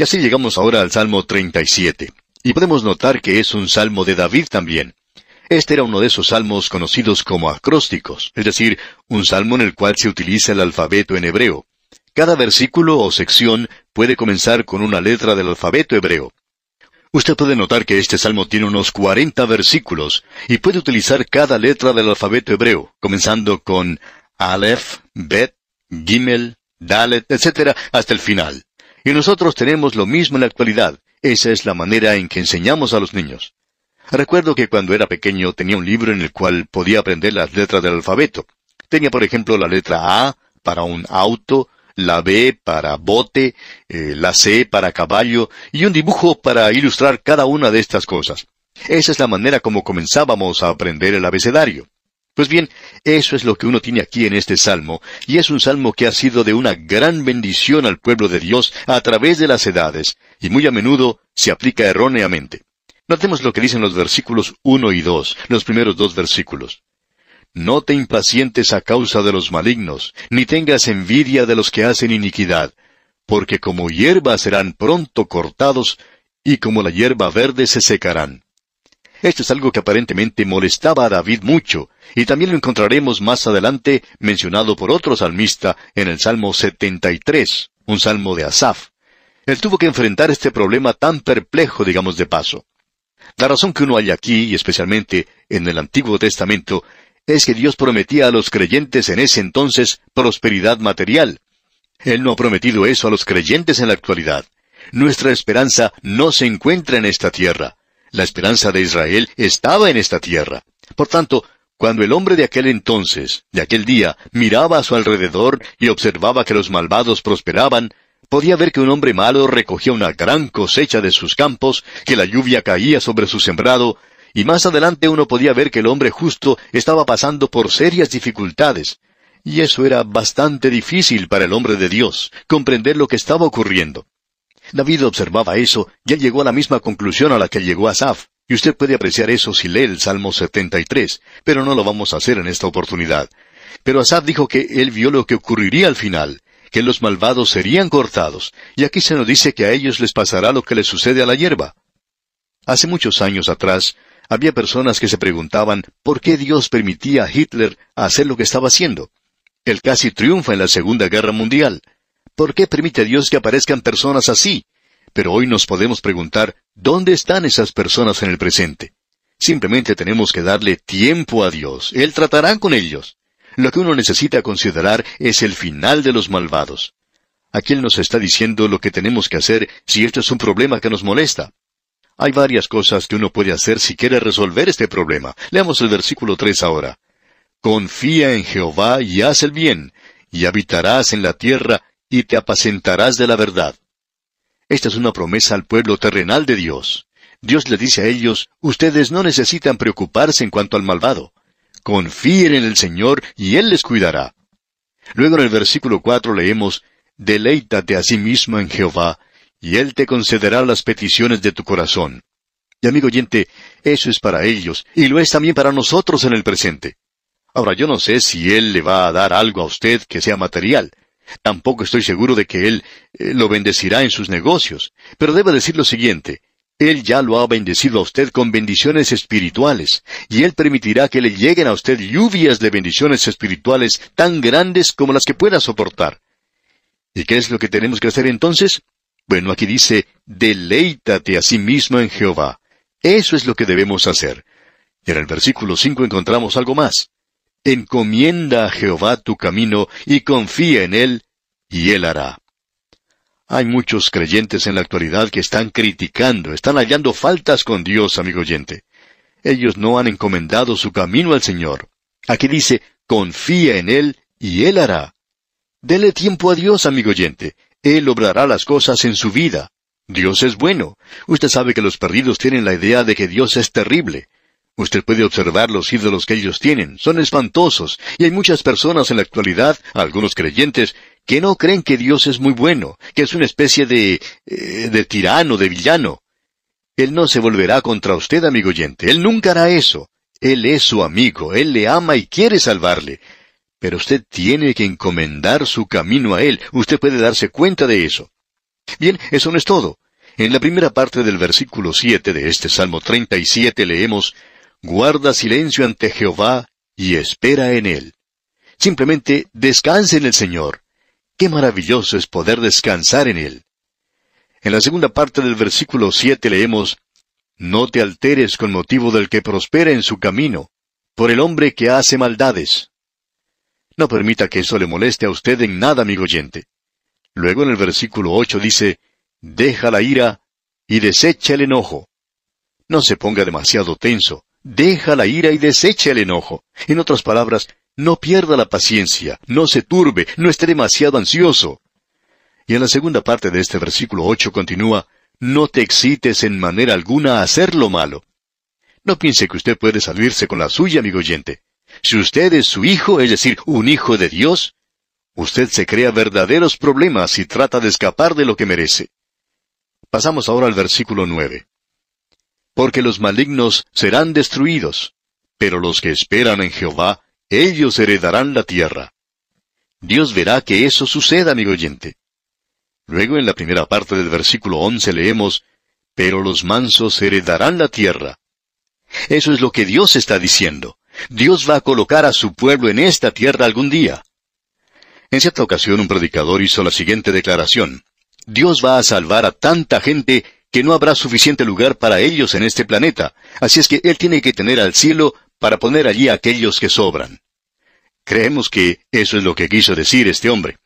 Y así llegamos ahora al Salmo 37. Y podemos notar que es un salmo de David también. Este era uno de esos salmos conocidos como acrósticos, es decir, un salmo en el cual se utiliza el alfabeto en hebreo. Cada versículo o sección puede comenzar con una letra del alfabeto hebreo. Usted puede notar que este salmo tiene unos 40 versículos y puede utilizar cada letra del alfabeto hebreo, comenzando con Aleph, Bet, Gimel, Dalet, etc., hasta el final. Y nosotros tenemos lo mismo en la actualidad. Esa es la manera en que enseñamos a los niños. Recuerdo que cuando era pequeño tenía un libro en el cual podía aprender las letras del alfabeto. Tenía, por ejemplo, la letra A para un auto, la B para bote, eh, la C para caballo y un dibujo para ilustrar cada una de estas cosas. Esa es la manera como comenzábamos a aprender el abecedario. Pues bien, eso es lo que uno tiene aquí en este salmo, y es un salmo que ha sido de una gran bendición al pueblo de Dios a través de las edades, y muy a menudo se aplica erróneamente. Notemos lo que dicen los versículos uno y dos, los primeros dos versículos. No te impacientes a causa de los malignos, ni tengas envidia de los que hacen iniquidad, porque como hierba serán pronto cortados, y como la hierba verde se secarán. Esto es algo que aparentemente molestaba a David mucho, y también lo encontraremos más adelante mencionado por otro salmista en el Salmo 73, un salmo de Asaf. Él tuvo que enfrentar este problema tan perplejo, digamos de paso. La razón que uno hay aquí, y especialmente en el Antiguo Testamento, es que Dios prometía a los creyentes en ese entonces prosperidad material. Él no ha prometido eso a los creyentes en la actualidad. Nuestra esperanza no se encuentra en esta tierra. La esperanza de Israel estaba en esta tierra. Por tanto, cuando el hombre de aquel entonces, de aquel día, miraba a su alrededor y observaba que los malvados prosperaban, podía ver que un hombre malo recogía una gran cosecha de sus campos, que la lluvia caía sobre su sembrado, y más adelante uno podía ver que el hombre justo estaba pasando por serias dificultades. Y eso era bastante difícil para el hombre de Dios, comprender lo que estaba ocurriendo. David observaba eso y él llegó a la misma conclusión a la que llegó Asaf. Y usted puede apreciar eso si lee el Salmo 73, pero no lo vamos a hacer en esta oportunidad. Pero Asaf dijo que él vio lo que ocurriría al final, que los malvados serían cortados, y aquí se nos dice que a ellos les pasará lo que les sucede a la hierba. Hace muchos años atrás, había personas que se preguntaban por qué Dios permitía a Hitler hacer lo que estaba haciendo. Él casi triunfa en la Segunda Guerra Mundial. ¿Por qué permite Dios que aparezcan personas así? Pero hoy nos podemos preguntar, ¿dónde están esas personas en el presente? Simplemente tenemos que darle tiempo a Dios. Él tratará con ellos. Lo que uno necesita considerar es el final de los malvados. Aquí Él nos está diciendo lo que tenemos que hacer si esto es un problema que nos molesta. Hay varias cosas que uno puede hacer si quiere resolver este problema. Leamos el versículo tres ahora. Confía en Jehová y haz el bien, y habitarás en la tierra, y te apacentarás de la verdad. Esta es una promesa al pueblo terrenal de Dios. Dios le dice a ellos, ustedes no necesitan preocuparse en cuanto al malvado. Confíen en el Señor y Él les cuidará. Luego en el versículo cuatro leemos, Deleítate a sí mismo en Jehová, y Él te concederá las peticiones de tu corazón. Y amigo oyente, eso es para ellos, y lo es también para nosotros en el presente. Ahora yo no sé si Él le va a dar algo a usted que sea material. Tampoco estoy seguro de que Él eh, lo bendecirá en sus negocios. Pero debo decir lo siguiente. Él ya lo ha bendecido a usted con bendiciones espirituales, y Él permitirá que le lleguen a usted lluvias de bendiciones espirituales tan grandes como las que pueda soportar. ¿Y qué es lo que tenemos que hacer entonces? Bueno, aquí dice, deleítate a sí mismo en Jehová. Eso es lo que debemos hacer. En el versículo cinco encontramos algo más. Encomienda a Jehová tu camino y confía en él, y él hará. Hay muchos creyentes en la actualidad que están criticando, están hallando faltas con Dios, amigo oyente. Ellos no han encomendado su camino al Señor. Aquí dice, confía en Él y Él hará. Dele tiempo a Dios, amigo oyente. Él obrará las cosas en su vida. Dios es bueno. Usted sabe que los perdidos tienen la idea de que Dios es terrible. Usted puede observar los ídolos que ellos tienen. Son espantosos. Y hay muchas personas en la actualidad, algunos creyentes, que no creen que Dios es muy bueno, que es una especie de... Eh, de tirano, de villano. Él no se volverá contra usted, amigo oyente. Él nunca hará eso. Él es su amigo. Él le ama y quiere salvarle. Pero usted tiene que encomendar su camino a Él. Usted puede darse cuenta de eso. Bien, eso no es todo. En la primera parte del versículo 7 de este Salmo 37 leemos, Guarda silencio ante Jehová y espera en él. Simplemente descanse en el Señor. Qué maravilloso es poder descansar en él. En la segunda parte del versículo 7 leemos, No te alteres con motivo del que prospera en su camino, por el hombre que hace maldades. No permita que eso le moleste a usted en nada, amigo oyente. Luego en el versículo 8 dice, Deja la ira y desecha el enojo. No se ponga demasiado tenso, deja la ira y desecha el enojo. En otras palabras, no pierda la paciencia, no se turbe, no esté demasiado ansioso. Y en la segunda parte de este versículo ocho continúa, No te excites en manera alguna a hacer lo malo. No piense que usted puede salirse con la suya, amigo oyente. Si usted es su hijo, es decir, un hijo de Dios, usted se crea verdaderos problemas y trata de escapar de lo que merece. Pasamos ahora al versículo nueve. Porque los malignos serán destruidos, pero los que esperan en Jehová, ellos heredarán la tierra. Dios verá que eso suceda, amigo oyente. Luego en la primera parte del versículo once leemos, Pero los mansos heredarán la tierra. Eso es lo que Dios está diciendo. Dios va a colocar a su pueblo en esta tierra algún día. En cierta ocasión un predicador hizo la siguiente declaración. Dios va a salvar a tanta gente que no habrá suficiente lugar para ellos en este planeta, así es que Él tiene que tener al cielo para poner allí a aquellos que sobran. Creemos que eso es lo que quiso decir este hombre.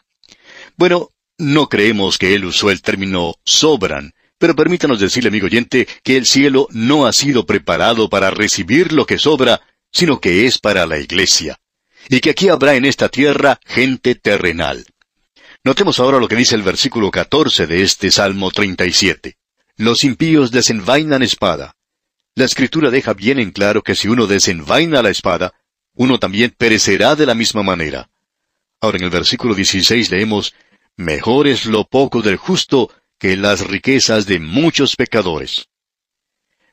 Bueno, no creemos que él usó el término sobran, pero permítanos decirle, amigo oyente, que el cielo no ha sido preparado para recibir lo que sobra, sino que es para la iglesia. Y que aquí habrá en esta tierra gente terrenal. Notemos ahora lo que dice el versículo 14 de este Salmo 37. Los impíos desenvainan espada. La escritura deja bien en claro que si uno desenvaina la espada, uno también perecerá de la misma manera. Ahora en el versículo 16 leemos, Mejor es lo poco del justo que las riquezas de muchos pecadores.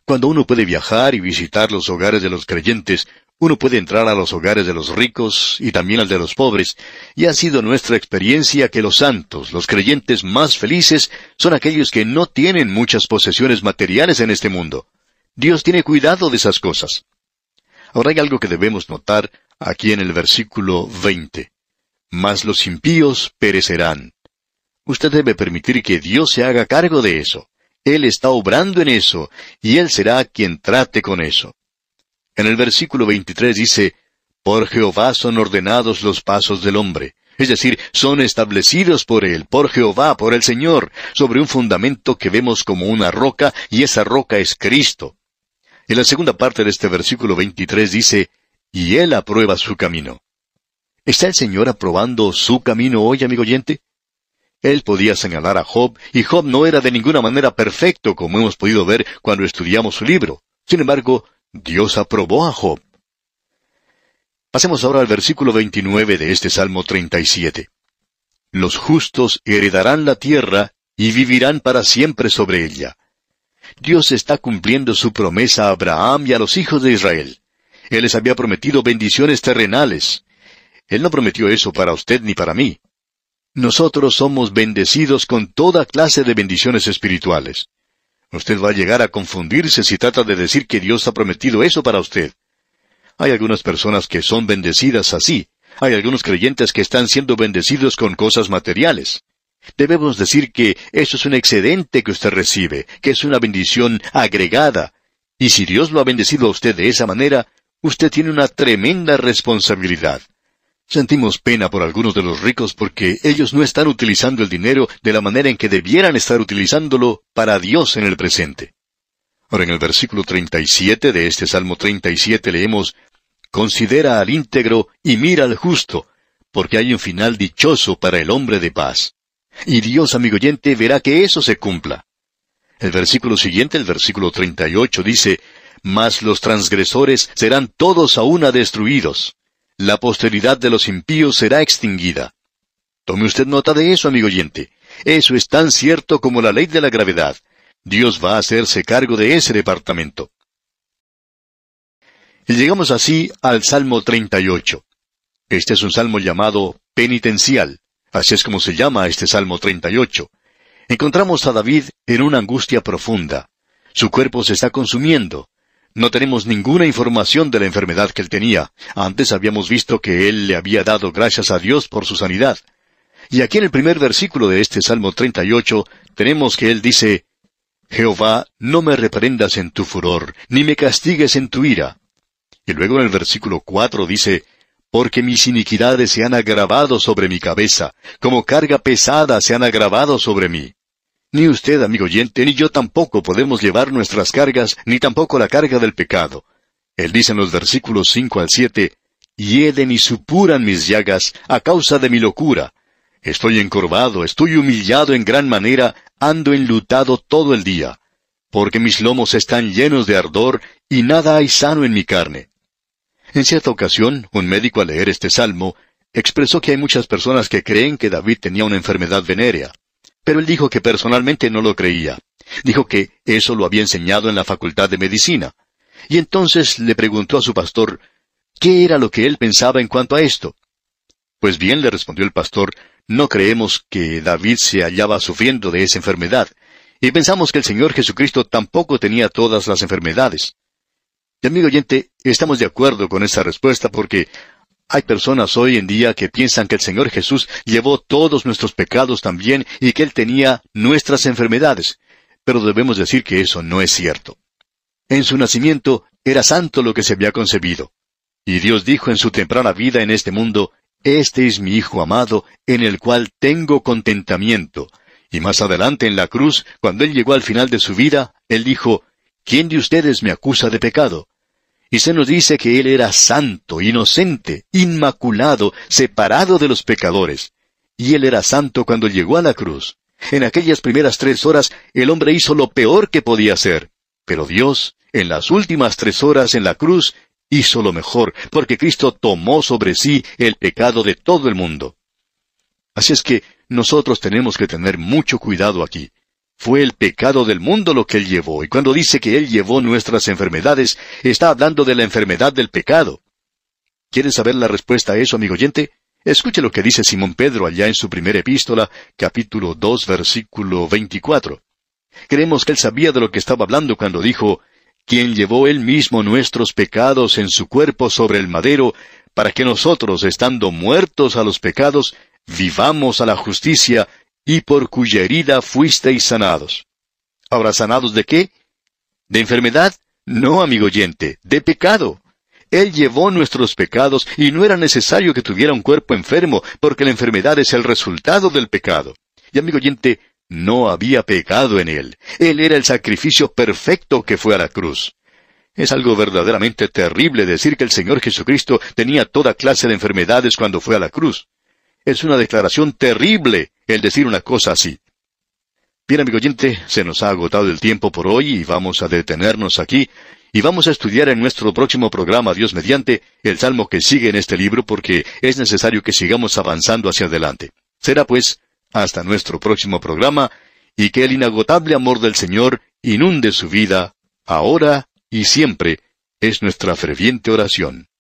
Cuando uno puede viajar y visitar los hogares de los creyentes, uno puede entrar a los hogares de los ricos y también al de los pobres, y ha sido nuestra experiencia que los santos, los creyentes más felices, son aquellos que no tienen muchas posesiones materiales en este mundo. Dios tiene cuidado de esas cosas. Ahora hay algo que debemos notar aquí en el versículo 20 mas los impíos perecerán. Usted debe permitir que Dios se haga cargo de eso. Él está obrando en eso, y Él será quien trate con eso. En el versículo 23 dice, Por Jehová son ordenados los pasos del hombre, es decir, son establecidos por Él, por Jehová, por el Señor, sobre un fundamento que vemos como una roca, y esa roca es Cristo. En la segunda parte de este versículo 23 dice, Y Él aprueba su camino. ¿Está el Señor aprobando su camino hoy, amigo oyente? Él podía señalar a Job, y Job no era de ninguna manera perfecto, como hemos podido ver cuando estudiamos su libro. Sin embargo, Dios aprobó a Job. Pasemos ahora al versículo 29 de este Salmo 37. Los justos heredarán la tierra y vivirán para siempre sobre ella. Dios está cumpliendo su promesa a Abraham y a los hijos de Israel. Él les había prometido bendiciones terrenales. Él no prometió eso para usted ni para mí. Nosotros somos bendecidos con toda clase de bendiciones espirituales. Usted va a llegar a confundirse si trata de decir que Dios ha prometido eso para usted. Hay algunas personas que son bendecidas así. Hay algunos creyentes que están siendo bendecidos con cosas materiales. Debemos decir que eso es un excedente que usted recibe, que es una bendición agregada. Y si Dios lo ha bendecido a usted de esa manera, usted tiene una tremenda responsabilidad. Sentimos pena por algunos de los ricos porque ellos no están utilizando el dinero de la manera en que debieran estar utilizándolo para Dios en el presente. Ahora en el versículo 37 de este Salmo 37 leemos, Considera al íntegro y mira al justo, porque hay un final dichoso para el hombre de paz. Y Dios, amigo oyente, verá que eso se cumpla. El versículo siguiente, el versículo 38, dice, Mas los transgresores serán todos a una destruidos la posteridad de los impíos será extinguida. Tome usted nota de eso, amigo oyente. Eso es tan cierto como la ley de la gravedad. Dios va a hacerse cargo de ese departamento. Y llegamos así al Salmo 38. Este es un salmo llamado penitencial. Así es como se llama este Salmo 38. Encontramos a David en una angustia profunda. Su cuerpo se está consumiendo. No tenemos ninguna información de la enfermedad que él tenía. Antes habíamos visto que él le había dado gracias a Dios por su sanidad. Y aquí en el primer versículo de este Salmo 38 tenemos que él dice, Jehová, no me reprendas en tu furor, ni me castigues en tu ira. Y luego en el versículo 4 dice, Porque mis iniquidades se han agravado sobre mi cabeza, como carga pesada se han agravado sobre mí. Ni usted, amigo oyente, ni yo tampoco podemos llevar nuestras cargas, ni tampoco la carga del pecado. Él dice en los versículos cinco al siete, Hieden y supuran mis llagas a causa de mi locura. Estoy encorvado, estoy humillado en gran manera, ando enlutado todo el día, porque mis lomos están llenos de ardor y nada hay sano en mi carne. En cierta ocasión, un médico al leer este salmo, expresó que hay muchas personas que creen que David tenía una enfermedad venérea. Pero él dijo que personalmente no lo creía. Dijo que eso lo había enseñado en la Facultad de Medicina. Y entonces le preguntó a su pastor, ¿qué era lo que él pensaba en cuanto a esto? Pues bien, le respondió el pastor, no creemos que David se hallaba sufriendo de esa enfermedad, y pensamos que el Señor Jesucristo tampoco tenía todas las enfermedades. Y amigo oyente, estamos de acuerdo con esa respuesta porque hay personas hoy en día que piensan que el Señor Jesús llevó todos nuestros pecados también y que Él tenía nuestras enfermedades, pero debemos decir que eso no es cierto. En su nacimiento era santo lo que se había concebido. Y Dios dijo en su temprana vida en este mundo, Este es mi Hijo amado, en el cual tengo contentamiento. Y más adelante en la cruz, cuando Él llegó al final de su vida, Él dijo, ¿quién de ustedes me acusa de pecado? Y se nos dice que Él era santo, inocente, inmaculado, separado de los pecadores. Y Él era santo cuando llegó a la cruz. En aquellas primeras tres horas el hombre hizo lo peor que podía hacer. Pero Dios, en las últimas tres horas en la cruz, hizo lo mejor, porque Cristo tomó sobre sí el pecado de todo el mundo. Así es que nosotros tenemos que tener mucho cuidado aquí. Fue el pecado del mundo lo que Él llevó, y cuando dice que Él llevó nuestras enfermedades, está hablando de la enfermedad del pecado. ¿Quieres saber la respuesta a eso, amigo oyente? Escuche lo que dice Simón Pedro allá en su primera epístola, capítulo 2, versículo 24. Creemos que él sabía de lo que estaba hablando cuando dijo, quien llevó él mismo nuestros pecados en su cuerpo sobre el madero, para que nosotros, estando muertos a los pecados, vivamos a la justicia, y por cuya herida fuisteis sanados. Ahora, ¿sanados de qué? ¿De enfermedad? No, amigo oyente, de pecado. Él llevó nuestros pecados y no era necesario que tuviera un cuerpo enfermo, porque la enfermedad es el resultado del pecado. Y amigo oyente, no había pecado en él. Él era el sacrificio perfecto que fue a la cruz. Es algo verdaderamente terrible decir que el Señor Jesucristo tenía toda clase de enfermedades cuando fue a la cruz. Es una declaración terrible el decir una cosa así. Bien, amigo oyente, se nos ha agotado el tiempo por hoy y vamos a detenernos aquí y vamos a estudiar en nuestro próximo programa, Dios mediante, el salmo que sigue en este libro porque es necesario que sigamos avanzando hacia adelante. Será pues hasta nuestro próximo programa y que el inagotable amor del Señor inunde su vida, ahora y siempre, es nuestra ferviente oración.